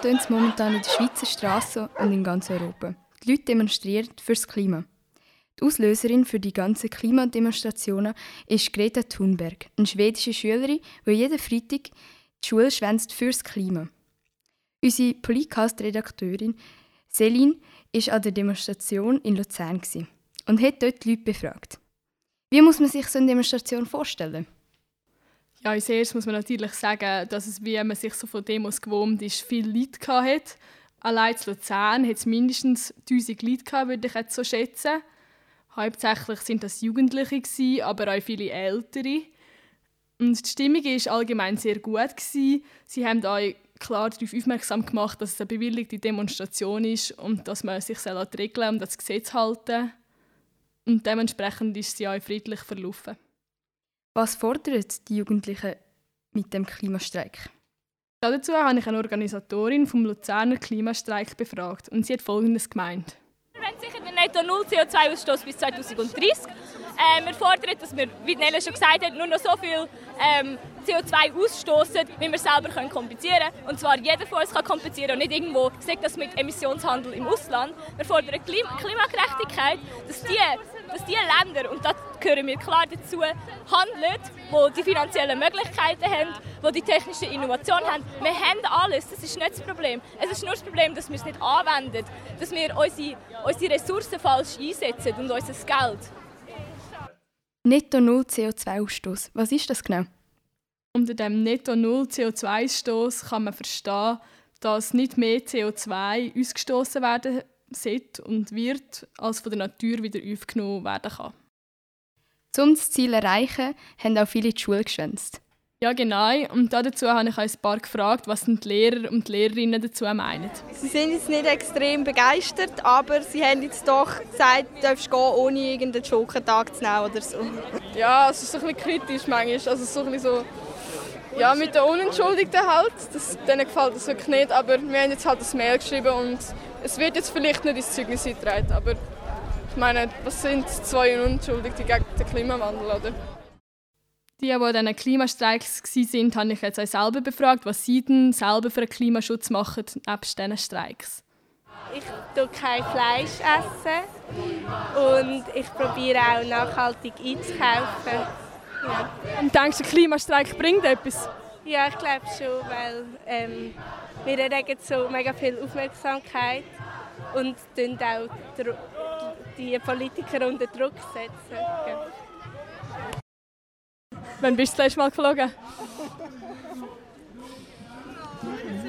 tönt es momentan in den Schweizer Straßen und in ganz Europa. Die Leute demonstrieren fürs Klima. Die Auslöserin für die ganzen Klimademonstrationen ist Greta Thunberg, eine schwedische Schülerin, die jeden Freitag die Schule schwänzt fürs Klima. Unsere Polycast-Redakteurin Celine war an der Demonstration in Luzern und hat dort die Leute befragt. Wie muss man sich so eine Demonstration vorstellen? Ja, als erstes muss man natürlich sagen, dass es, wie man sich so von Demos gewohnt ist, viel Leute hatte. Allein in Luzern hat es mindestens 1000 Leute gehabt, würde ich jetzt so schätzen. Hauptsächlich sind das Jugendliche, gewesen, aber auch viele Ältere. Und die Stimmung war allgemein sehr gut. Gewesen. Sie haben auch klar darauf aufmerksam gemacht, dass es eine bewilligte Demonstration ist und dass man sich an die Regeln und das Gesetz halten Und dementsprechend ist sie auch friedlich verlaufen. Was fordern die Jugendlichen mit dem Klimastreik? Dazu habe ich eine Organisatorin vom Luzerner Klimastreik befragt und sie hat Folgendes gemeint. Wir wollen sicher den Netto Null CO2-Ausstoß bis 2030. Äh, wir fordern, dass wir, wie Nella schon gesagt hat, nur noch so viel ähm, CO2 ausstoßen, wie wir selber können kompensieren können. Und zwar jeder von uns kann kompensieren und nicht irgendwo, sagt das mit Emissionshandel im Ausland. Wir fordern Klima Klimagerechtigkeit, dass die, dass die Länder, und da gehören wir klar dazu, handeln, die die finanziellen Möglichkeiten haben, die die technische Innovation haben. Wir haben alles, das ist nicht das Problem. Es ist nur das Problem, dass wir es nicht anwenden, dass wir unsere, unsere Ressourcen falsch einsetzen und unser Geld. Netto Null CO2-Ausstoß. Was ist das genau? Unter dem Netto Null CO2-Ausstoß kann man verstehen, dass nicht mehr CO2 ausgestoßen werden sollte und wird, als von der Natur wieder aufgenommen werden kann. Um das Ziel zu erreichen, haben auch viele die Schule geschwänzt. Ja, genau. Und dazu habe ich ein paar gefragt, was die Lehrer und die Lehrerinnen dazu meinen. Sie sind jetzt nicht extrem begeistert, aber sie haben jetzt doch gesagt, du darfst gehen, ohne irgendeinen Schurkentag zu nehmen oder so. Ja, es ist ein bisschen kritisch manchmal. Also so ein bisschen so, ja, mit den Unentschuldigten halt. Das, denen gefällt das wirklich nicht, aber wir haben jetzt halt das Mail geschrieben und es wird jetzt vielleicht nicht ins Zeugnis eingetragen, aber ich meine, was sind zwei Unentschuldigte gegen den Klimawandel, oder? Die, die an diesen Klimastreiks waren, habe ich jetzt auch selber befragt, was sie denn selber für einen Klimaschutz machen, nebst diesen Streiks. Ich esse kein Fleisch essen und ich probiere auch nachhaltig einzukaufen. Ja. Und denkst du, der Klimastreik bringt etwas? Ja, ich glaube schon, weil ähm, wir erregen so mega viel Aufmerksamkeit und auch die Politiker unter Druck setzen. Ja. Wann bist du das letzte Mal geflogen?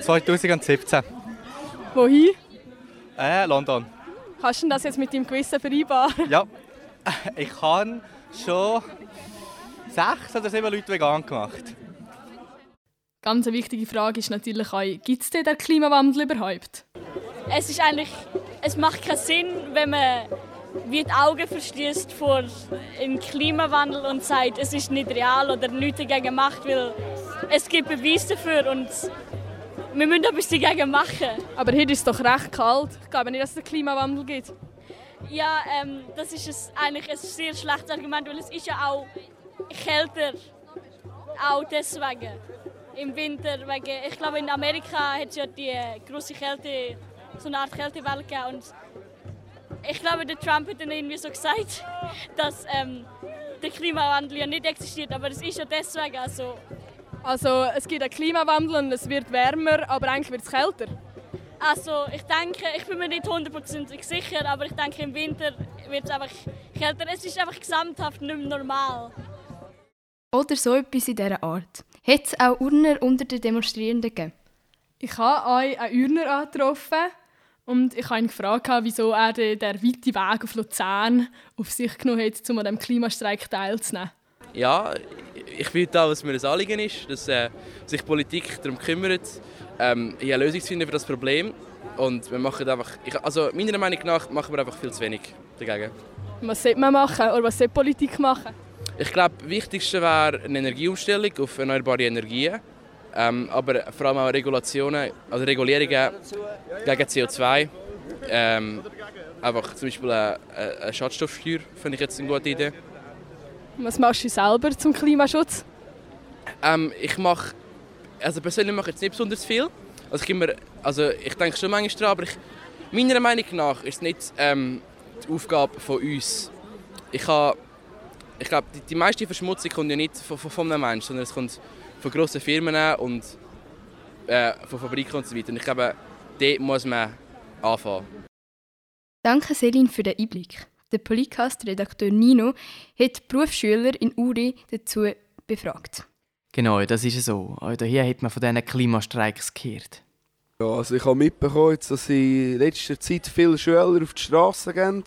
2017. Wohin? Äh, London. Kannst du das jetzt mit deinem Gewissen vereinbaren? Ja, ich habe schon sechs oder sieben Leute vegan gemacht. Ganz eine wichtige Frage ist natürlich auch, gibt es denn den Klimawandel überhaupt? Es ist eigentlich, es macht keinen Sinn, wenn man wie die Augen verschließt vor dem Klimawandel und sagt, es ist nicht real oder nichts dagegen macht, weil es gibt Beweise dafür und wir müssen etwas dagegen machen. Aber hier ist es doch recht kalt. Ich glaube nicht, dass es einen Klimawandel gibt. Ja, ähm, das ist es eigentlich ein sehr schlechtes Argument, weil es ist ja auch kälter. Auch deswegen. Im Winter wegen, ich glaube in Amerika hat es ja die große Kälte, so eine Art Kältewelle gegeben und ich glaube, der Trump hat dann irgendwie so gesagt, dass ähm, der Klimawandel ja nicht existiert, aber es ist ja deswegen also. Also es gibt einen Klimawandel und es wird wärmer, aber eigentlich wird es kälter. Also ich denke, ich bin mir nicht hundertprozentig sicher, aber ich denke im Winter wird es einfach kälter. Es ist einfach gesamthaft nicht mehr normal. Oder so etwas in dieser Art. Hat es auch Urner unter den Demonstrierenden gegeben? Ich habe auch einen Urner angetroffen und ich habe ihn gefragt, wieso er den, den weiten Weg auf Luzern auf sich genommen hat, um an diesem Klimastreik teilzunehmen. Ja, ich finde auch, dass mir ein Anliegen ist, dass äh, sich Politik darum kümmert, ähm, eine Lösung zu finden für das Problem. Und wir machen einfach, ich, also meiner Meinung nach machen wir einfach viel zu wenig dagegen. Was sollte man machen oder was sollte Politik machen? Ich glaube, das Wichtigste wäre eine Energieumstellung auf erneuerbare Energien. Ähm, aber vor allem auch Regulationen, also Regulierungen gegen CO2. Ähm, einfach zum Beispiel eine, eine Schadstoffsteuer finde ich jetzt eine gute Idee. Was machst du selber zum Klimaschutz? Ähm, ich mache, also persönlich mache ich jetzt nicht besonders viel. Also ich immer also ich denke schon manchmal daran, aber ich, meiner Meinung nach ist es nicht ähm, die Aufgabe von uns. Ich, ich glaube, die, die meiste Verschmutzung kommt ja nicht von, von, von einem Menschen, sondern es kommt von grossen Firmen und äh, von Fabriken und so weiter. Und ich glaube, dort muss man anfangen. Danke Selin für den Einblick. Der Polycast-Redakteur Nino hat Berufsschüler in Uri dazu befragt. Genau, das ist so. Auch hier hat man von diesen Klimastreiks gehört. Ja, also ich habe mitbekommen, dass in letzter Zeit viele Schüler auf die Straße gehen.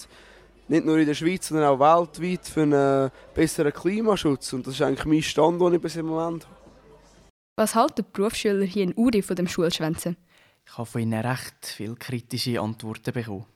Nicht nur in der Schweiz, sondern auch weltweit für einen besseren Klimaschutz. Und das ist eigentlich mein Stand, den ich bis im Moment habe. Was halten die Berufsschüler hier in Uri von dem Schulschwänzen? Ich habe von ihnen recht viele kritische Antworten bekommen.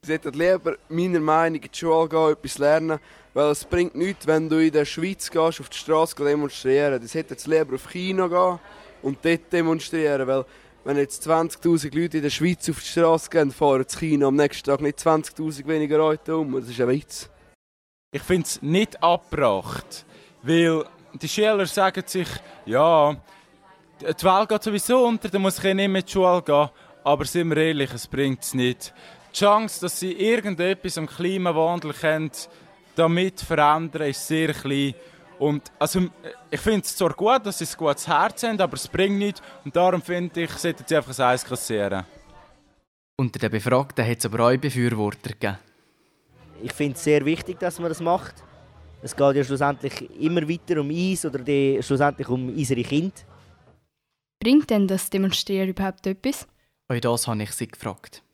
Sie sollten lieber meiner Meinung nach in die Schule gehen, etwas lernen, weil es bringt nichts, wenn du in der Schweiz gehst, auf die Straße demonstrieren. Sie sollten jetzt lieber auf China gehen und dort demonstrieren, weil wenn jetzt 20'000 Leute in der Schweiz auf die Straße gehen, fahren zu China am nächsten Tag nicht 20'000 weniger Leute um. Das ist ein Witz. Ich finde es nicht abgebracht, weil die Schüler sagen sich, ja, die Welt geht sowieso unter, dann muss ich nicht mehr in die Schule gehen. Aber sind wir ehrlich, es bringt es nicht. Die Chance, dass sie irgendetwas am Klimawandel können, damit verändern, ist sehr klein. Und also, ich finde es zwar gut, dass sie ein gutes Herz haben, aber es bringt nichts. Und darum finde ich, sollten sie einfach ein Eis kassieren. Unter den Befragten hat es aber auch Befürworter gegeben. Ich finde es sehr wichtig, dass man das macht. Es geht ja schlussendlich immer weiter um uns oder schlussendlich um unsere Kinder. Bringt denn das Demonstrieren überhaupt etwas? Auch das habe ich sie gefragt.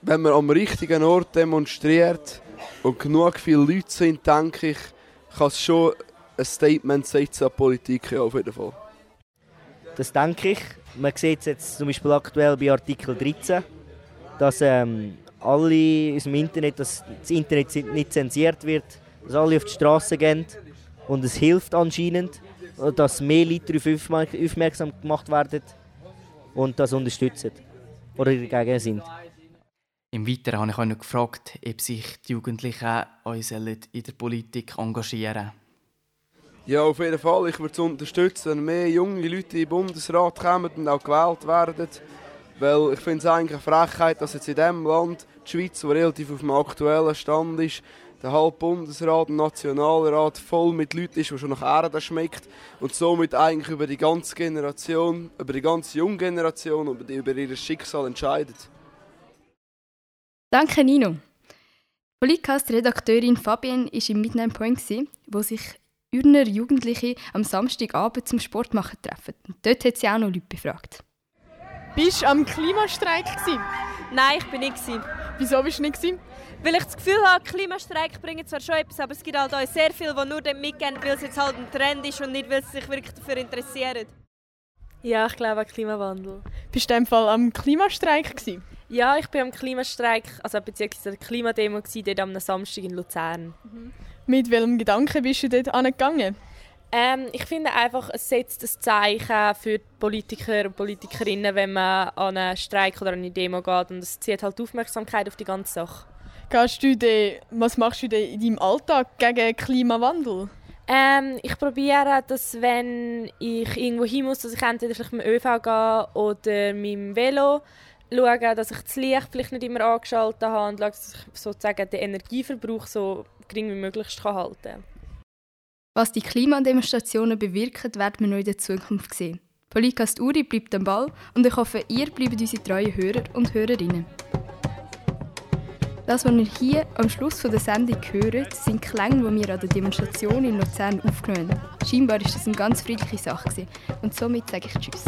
Wenn man am richtigen Ort demonstriert und genug viele Leute sind, denke ich, kann es schon ein Statement setzen an die Politik ja, auf jeden Fall. Das denke ich. Man sieht es jetzt zum Beispiel aktuell bei Artikel 13, dass ähm, alle aus dem Internet, dass das Internet nicht zensiert wird, dass alle auf die Straße gehen und es hilft anscheinend, dass mehr Leute darauf aufmerksam gemacht werden und das unterstützen oder dagegen sind. Im Weiteren habe ich auch noch gefragt, ob sich die Jugendlichen uns in der Politik engagieren Ja, auf jeden Fall. Ich würde es unterstützen, wenn mehr junge Leute in den Bundesrat kommen und auch gewählt werden. Weil ich finde es eigentlich eine Frechheit, dass jetzt in diesem Land, die Schweiz, die relativ auf dem aktuellen Stand ist, der halbe Bundesrat und Nationalrat voll mit Leuten ist, die schon nach Erde schmeckt und somit eigentlich über die ganze Generation, über die ganze junge Generation, über, die, über ihr Schicksal entscheidet. Danke Nino. Podcast-Redakteurin Fabienne war im Midnight Point, wo sich Ürner Jugendliche am Samstagabend zum Sport machen treffen. Und dort hat sie auch noch Leute befragt. Bist du am Klimastreik? Gewesen? Nein, ich bin nicht. Wieso bist du nicht? Gewesen? Weil ich das Gefühl habe, Klimastreik bringt zwar schon etwas, aber es gibt halt auch sehr viele, die nur mitgehen, weil es jetzt halt ein Trend ist und nicht, weil sie sich wirklich dafür interessieren. Ja, ich glaube an Klimawandel. Bist du in dem Fall am Klimastreik? Gewesen? Ja, ich bin am Klimastreik, also beziehungsweise der Klimademo dort am Samstag in Luzern. Mhm. Mit welchem Gedanken bist du dort angegangen? Ähm, ich finde einfach, es setzt ein Zeichen für Politiker und Politikerinnen, wenn man an einen Streik oder an eine Demo geht und es zieht halt Aufmerksamkeit auf die ganze Sache. Gehst du de, was machst du in deinem Alltag gegen Klimawandel? Ähm, ich probiere, dass wenn ich irgendwo hin muss, dass ich entweder mit dem ÖV gehe oder mit dem Velo schaue, dass ich das Licht vielleicht nicht immer angeschaltet habe und schaue, dass ich sozusagen den Energieverbrauch so gering wie möglich halten kann. Was die Klimademonstrationen bewirken, werden wir noch in der Zukunft sehen. Polycast Uri bleibt am Ball und ich hoffe, ihr bleibt unsere treuen Hörer und Hörerinnen. Das, was ihr hier am Schluss der Sendung hört, sind Klänge, die wir an der Demonstration in Luzern aufgenommen haben. Scheinbar war das eine ganz friedliche Sache. Und somit sage ich Tschüss.